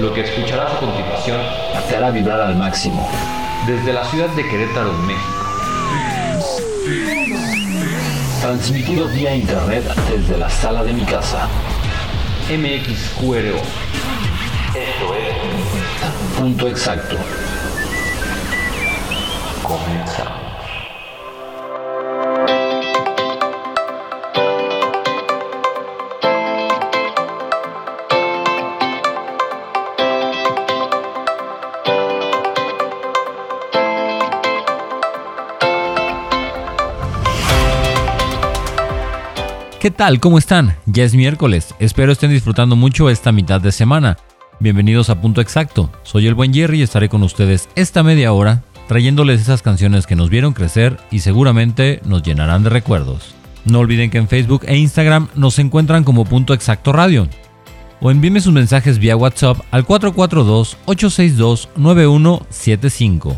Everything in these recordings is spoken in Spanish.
Lo que escucharás a continuación te hará vibrar al máximo. desde la ciudad de Querétaro, México. Transmitido vía internet desde la sala de mi casa. MXQRO. Esto es Punto Exacto. Comenzamos. ¿Qué tal? ¿Cómo están? Ya es miércoles, espero estén disfrutando mucho esta mitad de semana. Bienvenidos a Punto Exacto, soy el buen Jerry y estaré con ustedes esta media hora trayéndoles esas canciones que nos vieron crecer y seguramente nos llenarán de recuerdos. No olviden que en Facebook e Instagram nos encuentran como Punto Exacto Radio. O envíenme sus mensajes vía WhatsApp al 442-862-9175.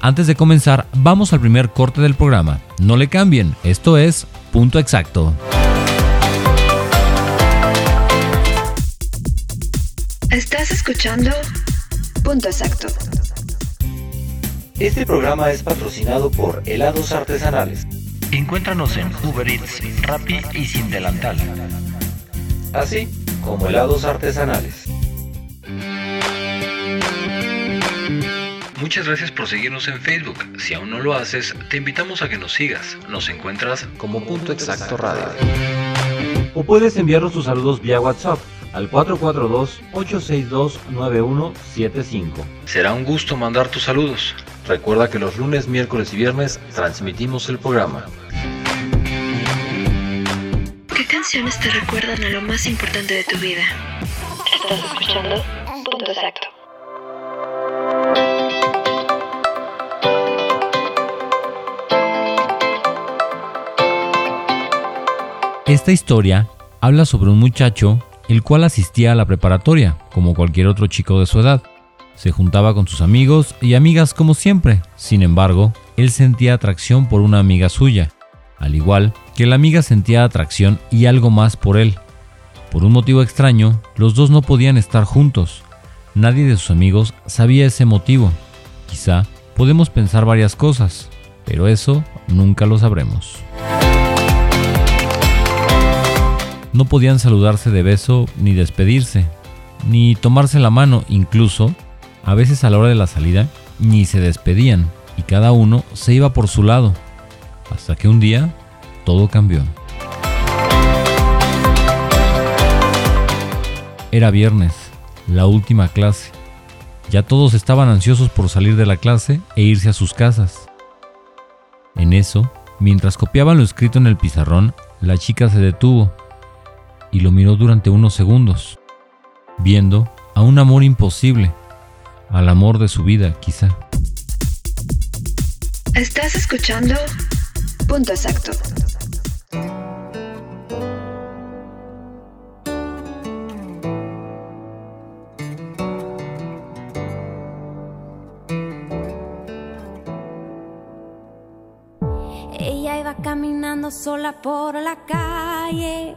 Antes de comenzar, vamos al primer corte del programa. No le cambien, esto es Punto Exacto. Estás escuchando Punto Exacto. Este programa es patrocinado por Helados Artesanales. Encuéntranos en Uber Eats, Rappi y Sin Delantal. Así como helados artesanales. Muchas gracias por seguirnos en Facebook. Si aún no lo haces, te invitamos a que nos sigas. Nos encuentras Como Punto Exacto Radio. O puedes enviarnos tus saludos vía WhatsApp al 442-862-9175. Será un gusto mandar tus saludos. Recuerda que los lunes, miércoles y viernes transmitimos el programa. ¿Qué canciones te recuerdan a lo más importante de tu vida? Estás escuchando Punto Exacto. Esta historia habla sobre un muchacho el cual asistía a la preparatoria, como cualquier otro chico de su edad. Se juntaba con sus amigos y amigas como siempre. Sin embargo, él sentía atracción por una amiga suya, al igual que la amiga sentía atracción y algo más por él. Por un motivo extraño, los dos no podían estar juntos. Nadie de sus amigos sabía ese motivo. Quizá podemos pensar varias cosas, pero eso nunca lo sabremos. No podían saludarse de beso ni despedirse, ni tomarse la mano, incluso, a veces a la hora de la salida, ni se despedían y cada uno se iba por su lado, hasta que un día todo cambió. Era viernes, la última clase. Ya todos estaban ansiosos por salir de la clase e irse a sus casas. En eso, mientras copiaban lo escrito en el pizarrón, la chica se detuvo y lo miró durante unos segundos, viendo a un amor imposible, al amor de su vida quizá. Estás escuchando Punto Exacto. Ella iba caminando sola por la calle,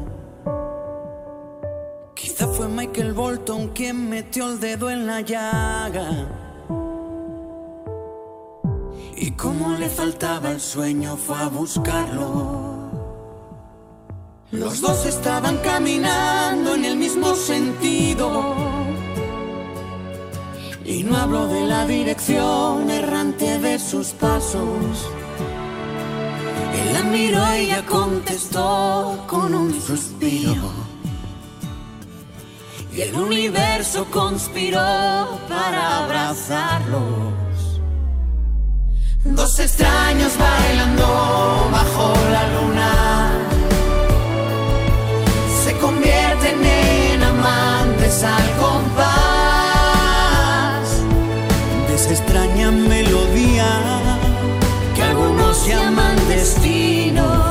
Michael Bolton quien metió el dedo en la llaga. Y como le faltaba el sueño fue a buscarlo. Los dos estaban caminando en el mismo sentido. Y no hablo de la dirección errante de sus pasos. Él la miró y ella contestó con un suspiro. Y el universo conspiró para abrazarlos. Dos extraños bailando bajo la luna. Se convierten en amantes al compás de esa extraña melodía que algunos llaman destino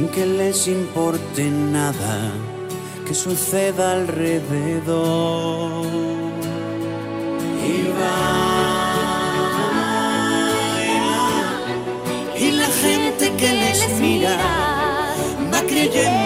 Sin que les importe nada que suceda alrededor. Y bailan y la gente que les mira va creyendo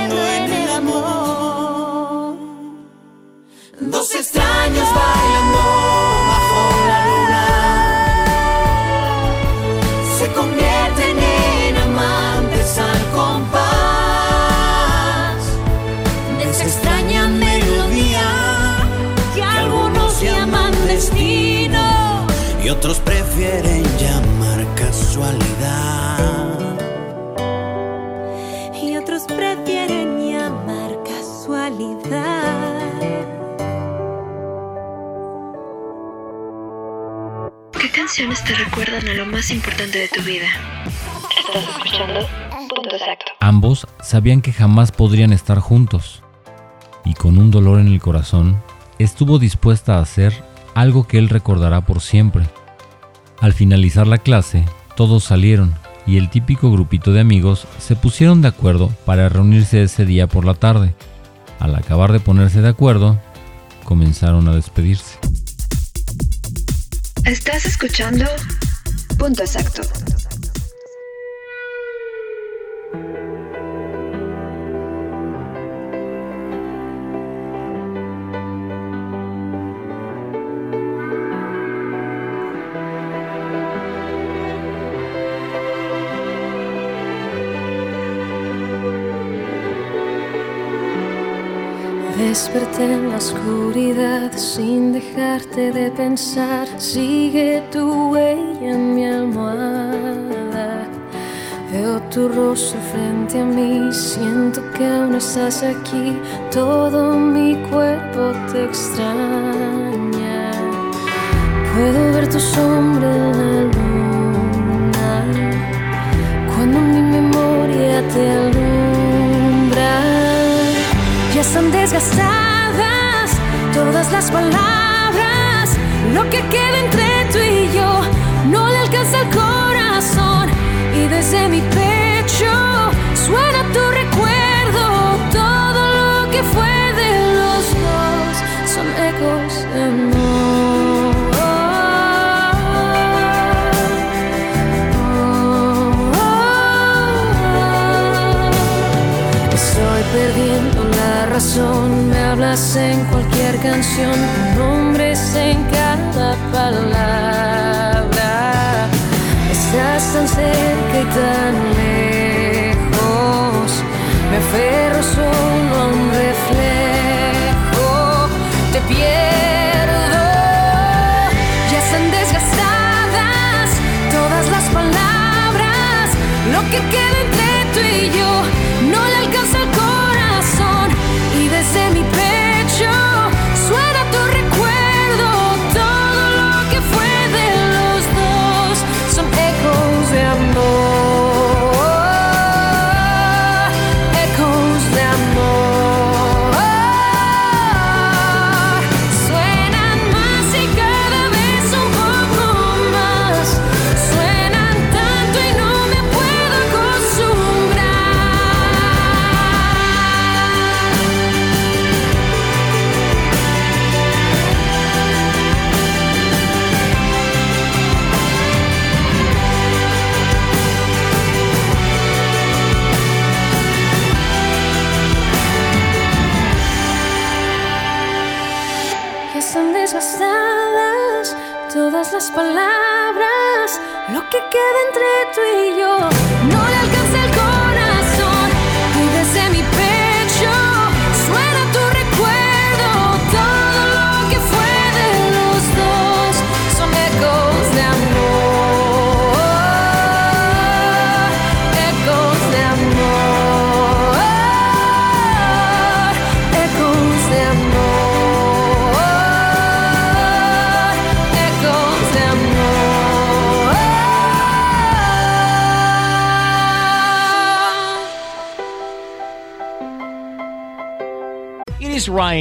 canciones te recuerdan a lo más importante de tu vida? Estás escuchando Punto Exacto. Ambos sabían que jamás podrían estar juntos, y con un dolor en el corazón, estuvo dispuesta a hacer algo que él recordará por siempre. Al finalizar la clase, todos salieron y el típico grupito de amigos se pusieron de acuerdo para reunirse ese día por la tarde. Al acabar de ponerse de acuerdo, comenzaron a despedirse. Estás escuchando Punto Exacto. en la oscuridad sin dejarte de pensar. Sigue tu huella en mi almohada. Veo tu rostro frente a mí, siento que aún estás aquí. Todo mi cuerpo te extraña. Puedo ver tu sombra en la luna. Cuando mi memoria te alumbra, ya están desgastadas todas las palabras, lo que queda entre tú y yo, no le alcanza el corazón. Y desde mi pecho suena tu recuerdo, todo lo que fue de los dos son ecos de amor. Oh, oh, oh, Estoy perdiendo la razón, me hablas en cualquier canción, nombres en cada palabra.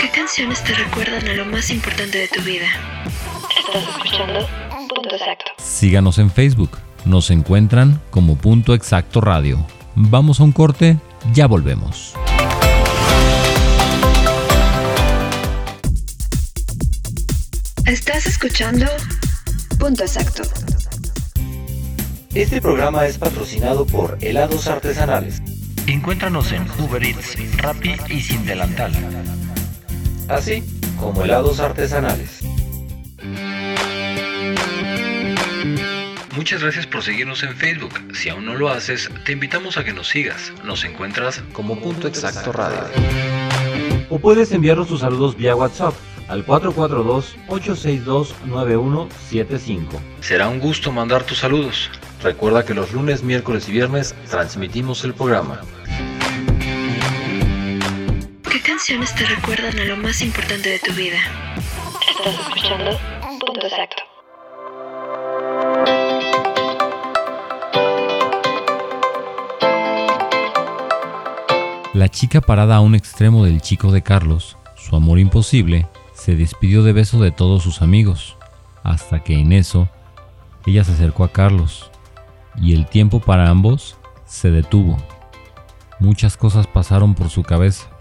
¿Qué canciones te recuerdan a lo más importante de tu vida? Estás escuchando Punto Exacto. Síganos en Facebook. Nos encuentran como Punto Exacto Radio. Vamos a un corte, ya volvemos. Estás escuchando Punto Exacto. Este programa es patrocinado por Helados Artesanales. Encuéntranos en Uber Eats, Rappi y Sin Delantal. Así como helados artesanales. Muchas gracias por seguirnos en Facebook. Si aún no lo haces, te invitamos a que nos sigas. Nos encuentras Como punto exacto radio. O puedes enviarnos tus saludos vía WhatsApp al 442-862-9175. Será un gusto mandar tus saludos. Recuerda que los lunes, miércoles y viernes transmitimos el programa. Canciones te recuerdan a lo más importante de tu vida? Estás escuchando Punto Exacto. La chica parada a un extremo del chico de Carlos, su amor imposible, se despidió de beso de todos sus amigos, hasta que en eso ella se acercó a Carlos y el tiempo para ambos se detuvo. Muchas cosas pasaron por su cabeza.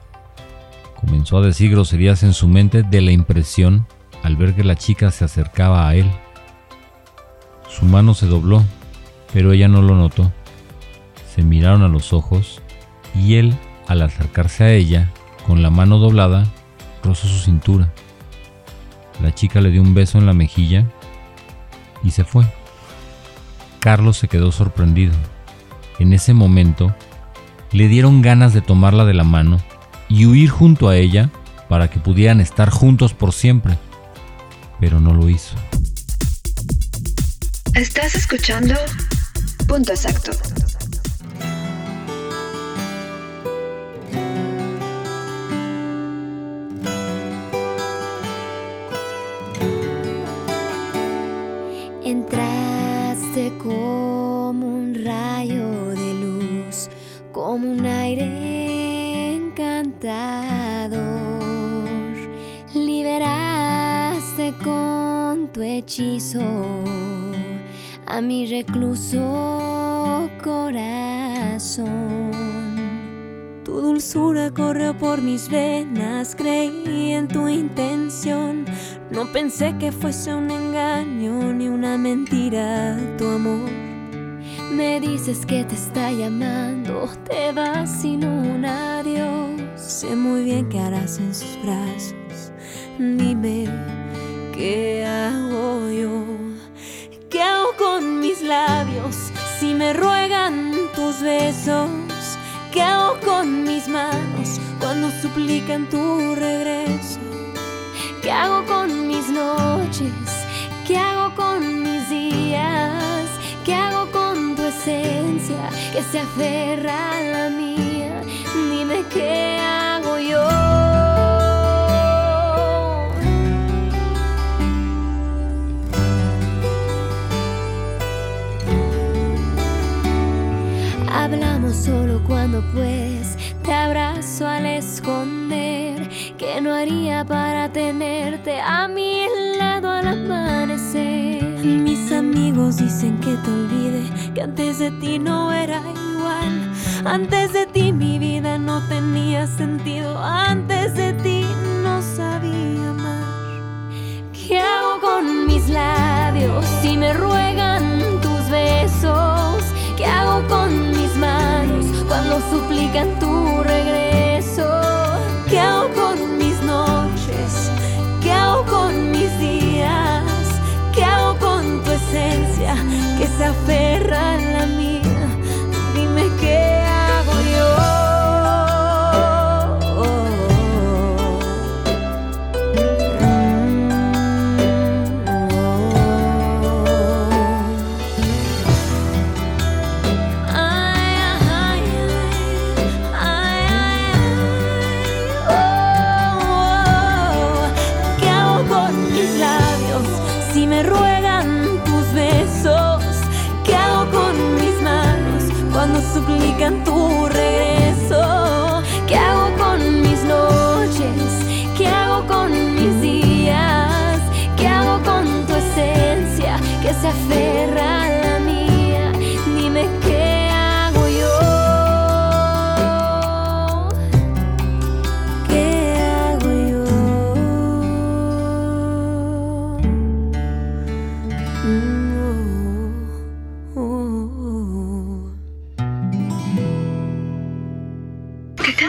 Comenzó a decir groserías en su mente de la impresión al ver que la chica se acercaba a él. Su mano se dobló, pero ella no lo notó. Se miraron a los ojos y él, al acercarse a ella, con la mano doblada, rozó su cintura. La chica le dio un beso en la mejilla y se fue. Carlos se quedó sorprendido. En ese momento, le dieron ganas de tomarla de la mano y huir junto a ella para que pudieran estar juntos por siempre, pero no lo hizo. Estás escuchando Punto Exacto. Liberaste con tu hechizo a mi recluso corazón. Tu dulzura corrió por mis venas, creí en tu intención. No pensé que fuese un engaño ni una mentira tu amor. Me dices que te está llamando, te vas sin un adiós. Sé muy bien qué harás en sus brazos. Dime, ¿qué hago yo? ¿Qué hago con mis labios si me ruegan tus besos? ¿Qué hago con mis manos cuando suplican tu regreso? ¿Qué hago con mis noches? ¿Qué hago con mis días? ¿Qué hago que se aferra a la mía? Dime qué hago yo. Hablamos solo cuando pues te abrazo al esconder que no haría para tenerte a mi lado al amanecer. Mis amigos dicen que te olvide, que antes de ti no era igual. Antes de ti mi vida no tenía sentido, antes de ti no sabía amar. ¿Qué hago con mis labios si me ruegan tus besos? ¿Qué hago con mis manos cuando suplican tu regreso?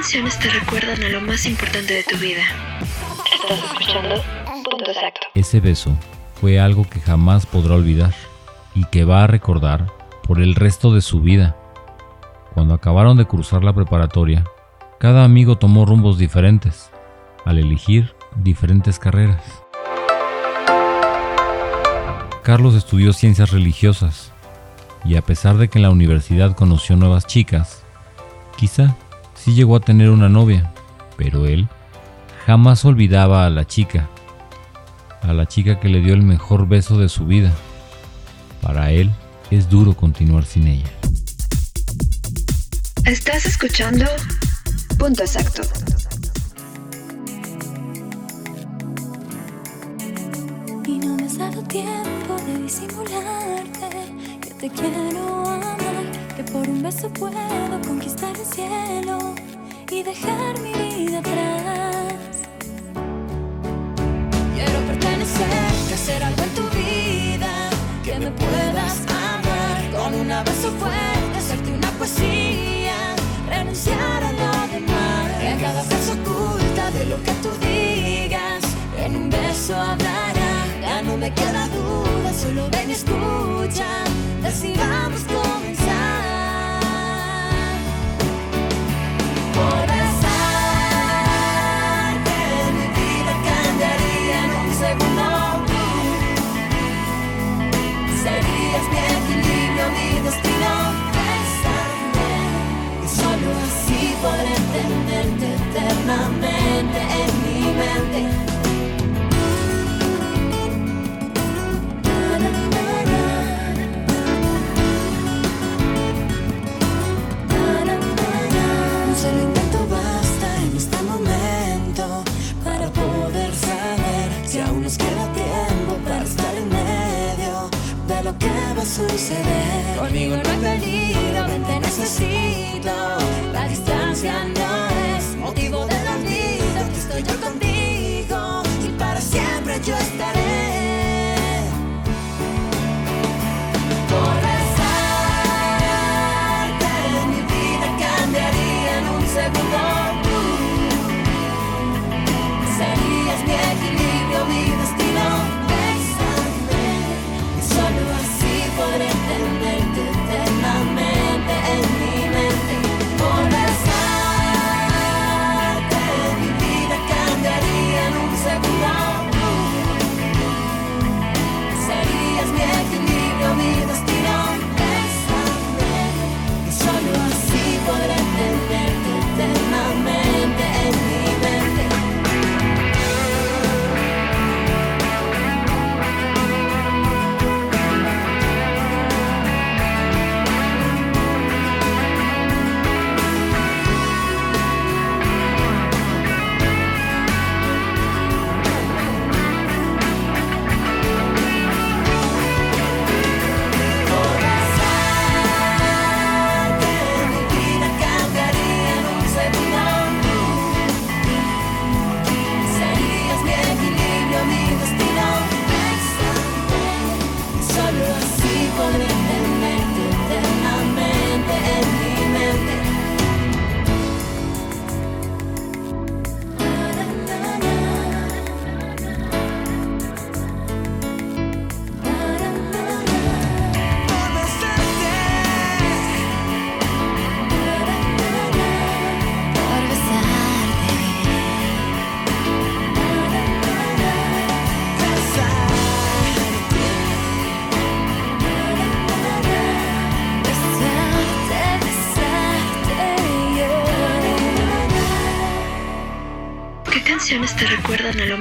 Canciones te recuerdan a lo más importante de tu vida? Estás escuchando Punto Exacto. Ese beso fue algo que jamás podrá olvidar y que va a recordar por el resto de su vida. Cuando acabaron de cruzar la preparatoria, cada amigo tomó rumbos diferentes, al elegir diferentes carreras. Carlos estudió ciencias religiosas y a pesar de que en la universidad conoció nuevas chicas, quizá sí llegó a tener una novia, pero él jamás olvidaba a la chica, a la chica que le dio el mejor beso de su vida. Para él es duro continuar sin ella. Estás escuchando Punto Exacto. Y no me has dado tiempo de disimularte que te quiero por un beso puedo conquistar el cielo y dejar mi vida atrás. Quiero pertenecer, hacer algo en tu vida, que me puedas amar con un abrazo fuerte, hacerte una poesía, renunciar a lo demás, que cada frase oculta de lo que tú digas, en un beso hablará, ya no me queda duda, solo ven y escucha, decidamos. Destino. Y solo así podré tenerte eternamente en mi mente. Suceder. Conmigo no hay peligro, te necesito. La distancia no es motivo de la vida. Aquí estoy yo contigo y para siempre yo estaré.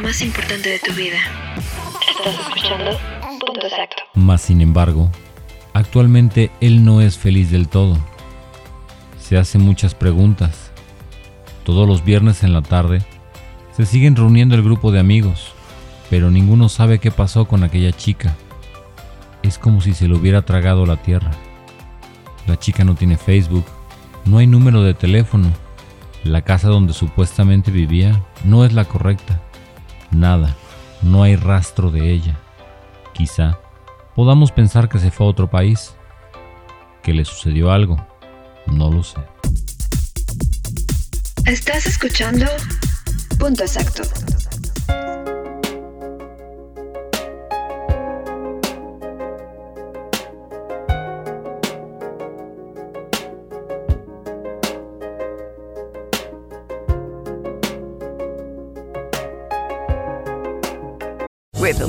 Más importante de tu vida? Estás escuchando Punto Exacto. Mas sin embargo, actualmente él no es feliz del todo. Se hace muchas preguntas. Todos los viernes en la tarde se siguen reuniendo el grupo de amigos, pero ninguno sabe qué pasó con aquella chica. Es como si se lo hubiera tragado la tierra. La chica no tiene Facebook, no hay número de teléfono, la casa donde supuestamente vivía no es la correcta. Nada, no hay rastro de ella. Quizá podamos pensar que se fue a otro país, que le sucedió algo, no lo sé. Estás escuchando Punto Exacto.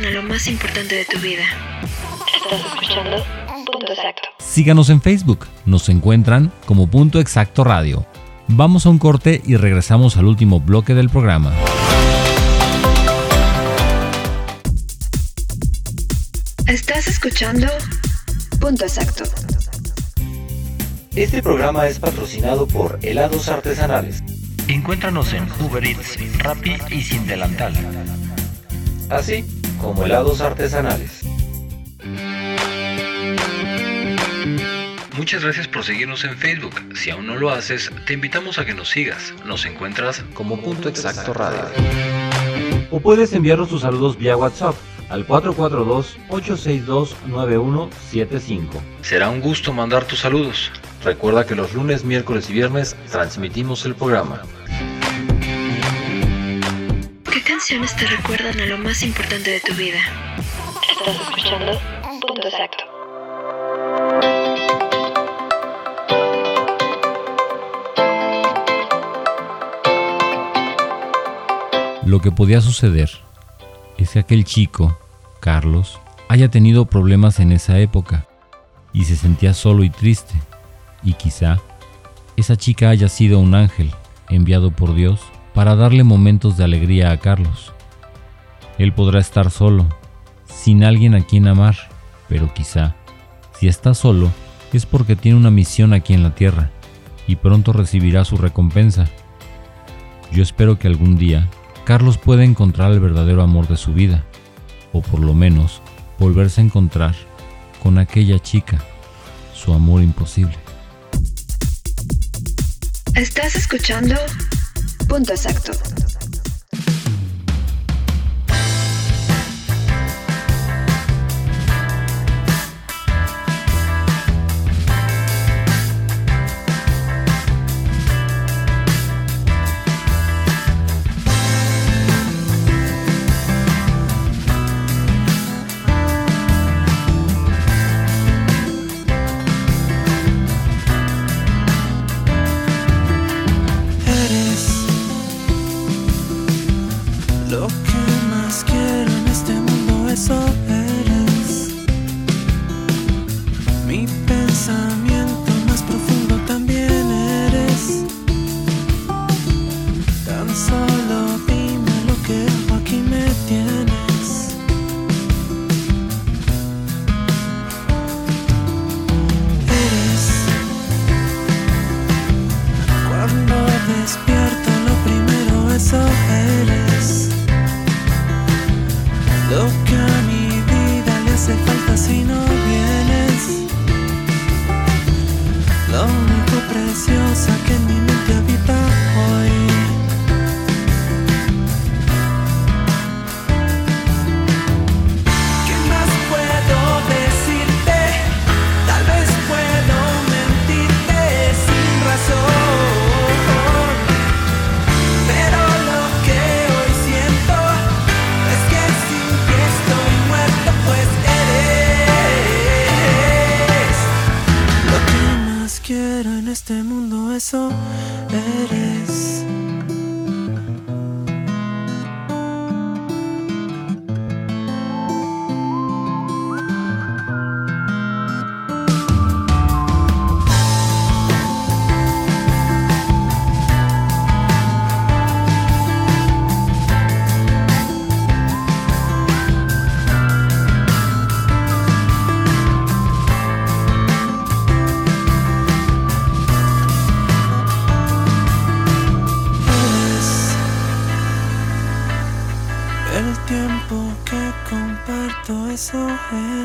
Lo más importante de tu vida? Estás escuchando Punto Exacto. Síganos en Facebook, nos encuentran como Punto Exacto Radio. Vamos a un corte y regresamos al último bloque del programa. Estás escuchando Punto Exacto. Este programa es patrocinado por Helados Artesanales. Encuéntranos en Uber Eats, Rappi y Sin Delantal. Así como helados artesanales. Muchas gracias por seguirnos en Facebook. Si aún no lo haces, te invitamos a que nos sigas. Nos encuentras como Punto Exacto Radio. O puedes enviarnos tus saludos vía WhatsApp al 442-862-9175. Será un gusto mandar tus saludos. Recuerda que los lunes, miércoles y viernes transmitimos el programa. Canciones te recuerdan a lo más importante de tu vida? Estás escuchando Punto Exacto. Lo que podía suceder es que aquel chico, Carlos, haya tenido problemas en esa época y se sentía solo y triste. Y quizá esa chica haya sido un ángel enviado por Dios para darle momentos de alegría a Carlos. Él podrá estar solo, sin alguien a quien amar, pero quizá, si está solo, es porque tiene una misión aquí en la tierra y pronto recibirá su recompensa. Yo espero que algún día Carlos pueda encontrar el verdadero amor de su vida, o por lo menos volverse a encontrar con aquella chica, su amor imposible. Estás escuchando Punto Exacto.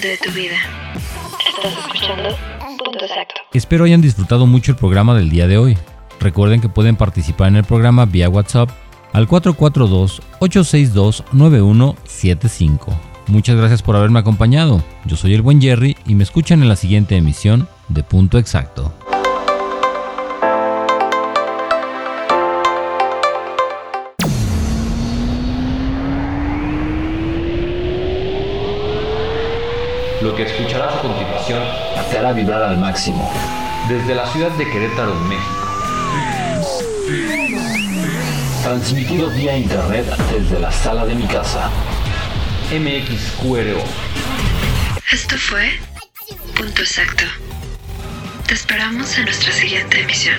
De tu vida? Estás escuchando Punto Exacto. Espero hayan disfrutado mucho el programa del día de hoy. Recuerden que pueden participar en el programa vía WhatsApp al 442-862-9175. Muchas gracias por haberme acompañado. Yo soy el buen Jerry y me escuchan en la siguiente emisión de Punto Exacto. Lo que escucharás a continuación te hará vibrar al máximo. Desde la ciudad de Querétaro, México. Transmitido vía internet desde la sala de mi casa. MXQRO. Esto fue Punto Exacto. Te esperamos en nuestra siguiente emisión.